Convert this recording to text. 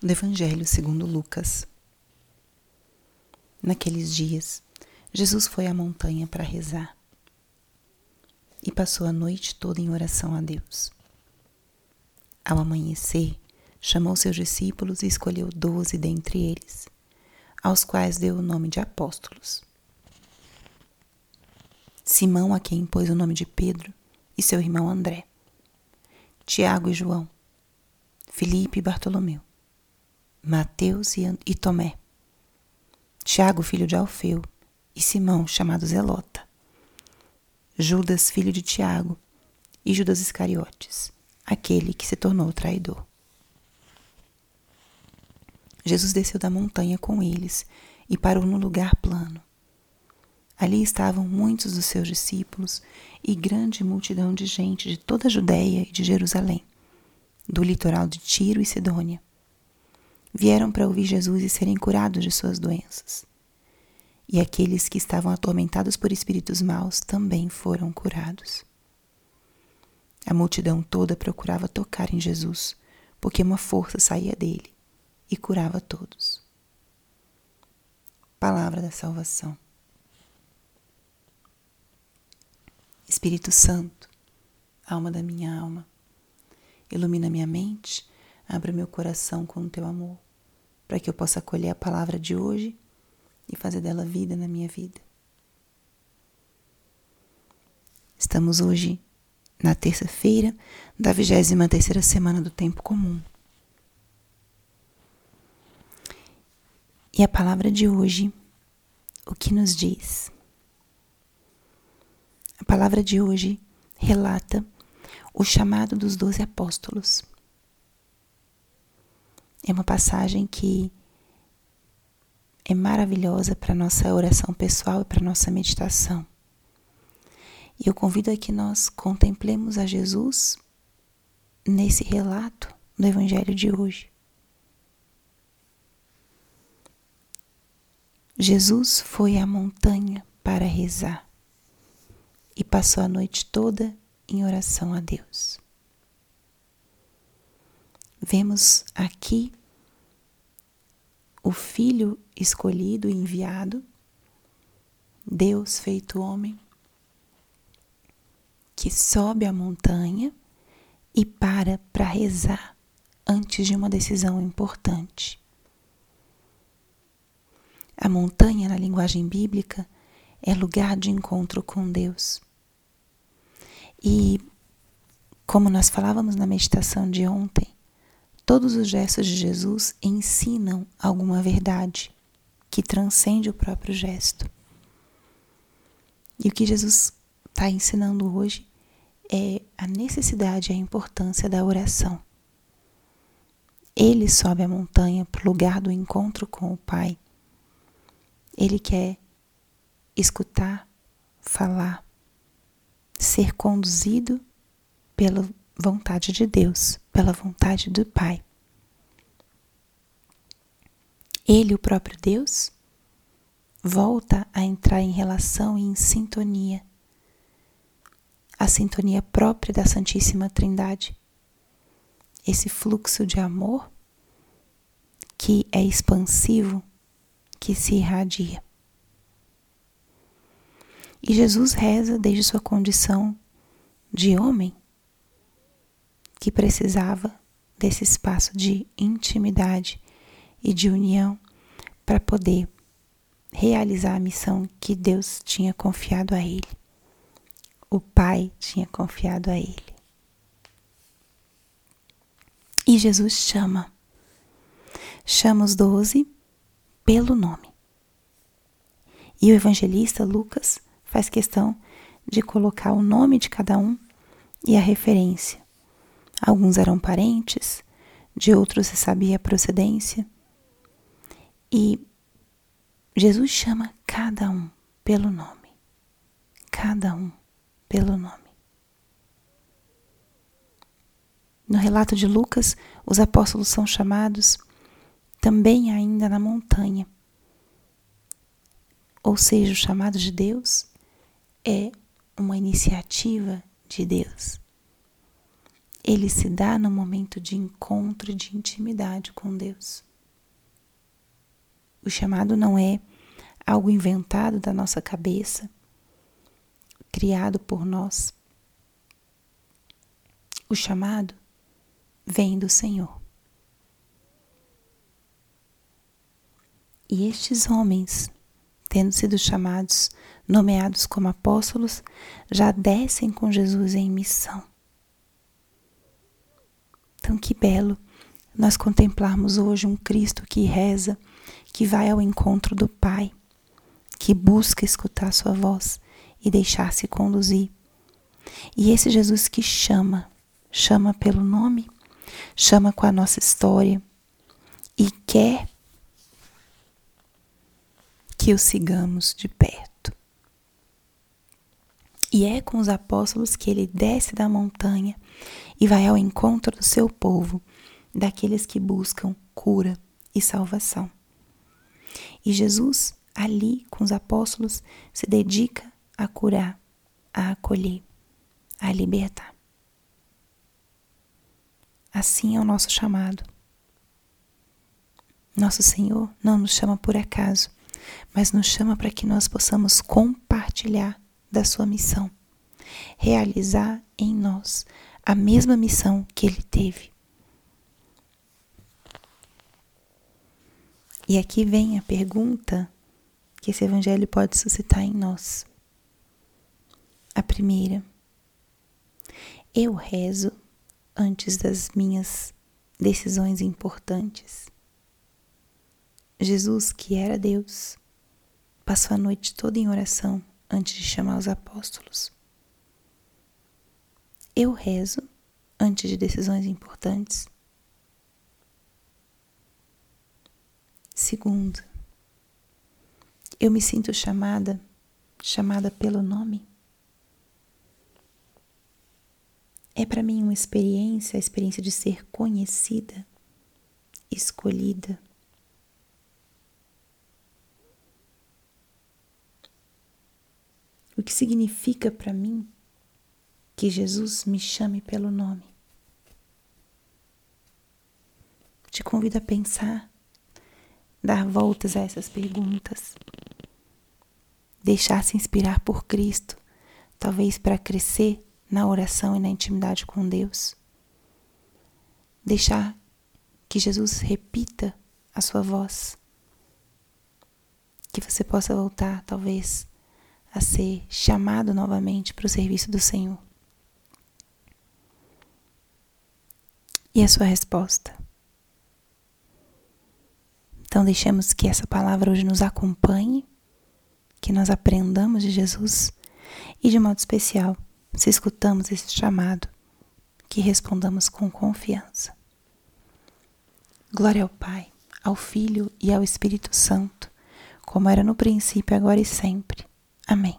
do Evangelho segundo Lucas. Naqueles dias, Jesus foi à montanha para rezar e passou a noite toda em oração a Deus. Ao amanhecer, chamou seus discípulos e escolheu doze dentre eles, aos quais deu o nome de apóstolos. Simão, a quem pôs o nome de Pedro, e seu irmão André, Tiago e João, Filipe e Bartolomeu, Mateus e Tomé, Tiago, filho de Alfeu, e Simão, chamado Zelota, Judas, filho de Tiago, e Judas Iscariotes, aquele que se tornou traidor. Jesus desceu da montanha com eles e parou no lugar plano. Ali estavam muitos dos seus discípulos e grande multidão de gente de toda a Judéia e de Jerusalém, do litoral de Tiro e Sidônia vieram para ouvir Jesus e serem curados de suas doenças. E aqueles que estavam atormentados por espíritos maus também foram curados. A multidão toda procurava tocar em Jesus, porque uma força saía dele e curava todos. Palavra da salvação. Espírito Santo, alma da minha alma, ilumina minha mente Abra meu coração com o teu amor, para que eu possa acolher a palavra de hoje e fazer dela vida na minha vida. Estamos hoje na terça-feira da 23 terceira semana do tempo comum. E a palavra de hoje, o que nos diz? A palavra de hoje relata o chamado dos doze apóstolos. É uma passagem que é maravilhosa para nossa oração pessoal e para nossa meditação. E eu convido a que nós contemplemos a Jesus nesse relato do Evangelho de hoje. Jesus foi à montanha para rezar e passou a noite toda em oração a Deus. Vemos aqui o Filho escolhido e enviado, Deus feito homem, que sobe a montanha e para para rezar antes de uma decisão importante. A montanha, na linguagem bíblica, é lugar de encontro com Deus. E, como nós falávamos na meditação de ontem, Todos os gestos de Jesus ensinam alguma verdade que transcende o próprio gesto. E o que Jesus está ensinando hoje é a necessidade e a importância da oração. Ele sobe a montanha para o lugar do encontro com o Pai. Ele quer escutar, falar, ser conduzido pela vontade de Deus, pela vontade do Pai. Ele, o próprio Deus, volta a entrar em relação e em sintonia, a sintonia própria da Santíssima Trindade. Esse fluxo de amor que é expansivo, que se irradia. E Jesus reza desde sua condição de homem que precisava desse espaço de intimidade e de união para poder realizar a missão que Deus tinha confiado a ele. O Pai tinha confiado a ele. E Jesus chama. Chama os doze pelo nome. E o evangelista Lucas faz questão de colocar o nome de cada um e a referência. Alguns eram parentes, de outros se sabia a procedência. E Jesus chama cada um pelo nome. Cada um pelo nome. No relato de Lucas, os apóstolos são chamados também ainda na montanha. Ou seja, o chamado de Deus é uma iniciativa de Deus. Ele se dá no momento de encontro e de intimidade com Deus. O chamado não é algo inventado da nossa cabeça, criado por nós. O chamado vem do Senhor. E estes homens, tendo sido chamados, nomeados como apóstolos, já descem com Jesus em missão. Então, que belo nós contemplarmos hoje um Cristo que reza, que vai ao encontro do Pai, que busca escutar Sua voz e deixar-se conduzir. E esse Jesus que chama, chama pelo nome, chama com a nossa história e quer que o sigamos de perto. E é com os apóstolos que ele desce da montanha e vai ao encontro do seu povo, daqueles que buscam cura e salvação. E Jesus, ali com os apóstolos, se dedica a curar, a acolher, a libertar. Assim é o nosso chamado. Nosso Senhor não nos chama por acaso mas nos chama para que nós possamos compartilhar da sua missão, realizar em nós a mesma missão que ele teve. E aqui vem a pergunta que esse evangelho pode suscitar em nós. A primeira, eu rezo antes das minhas decisões importantes. Jesus, que era Deus, passou a noite toda em oração antes de chamar os apóstolos. Eu rezo antes de decisões importantes. Segundo, eu me sinto chamada, chamada pelo nome. É para mim uma experiência, a experiência de ser conhecida, escolhida, O que significa para mim que Jesus me chame pelo nome? Te convido a pensar, dar voltas a essas perguntas, deixar-se inspirar por Cristo, talvez para crescer na oração e na intimidade com Deus. Deixar que Jesus repita a sua voz. Que você possa voltar, talvez, a ser chamado novamente para o serviço do Senhor? E a sua resposta? Então, deixemos que essa palavra hoje nos acompanhe, que nós aprendamos de Jesus e, de modo especial, se escutamos esse chamado, que respondamos com confiança. Glória ao Pai, ao Filho e ao Espírito Santo, como era no princípio, agora e sempre Amém.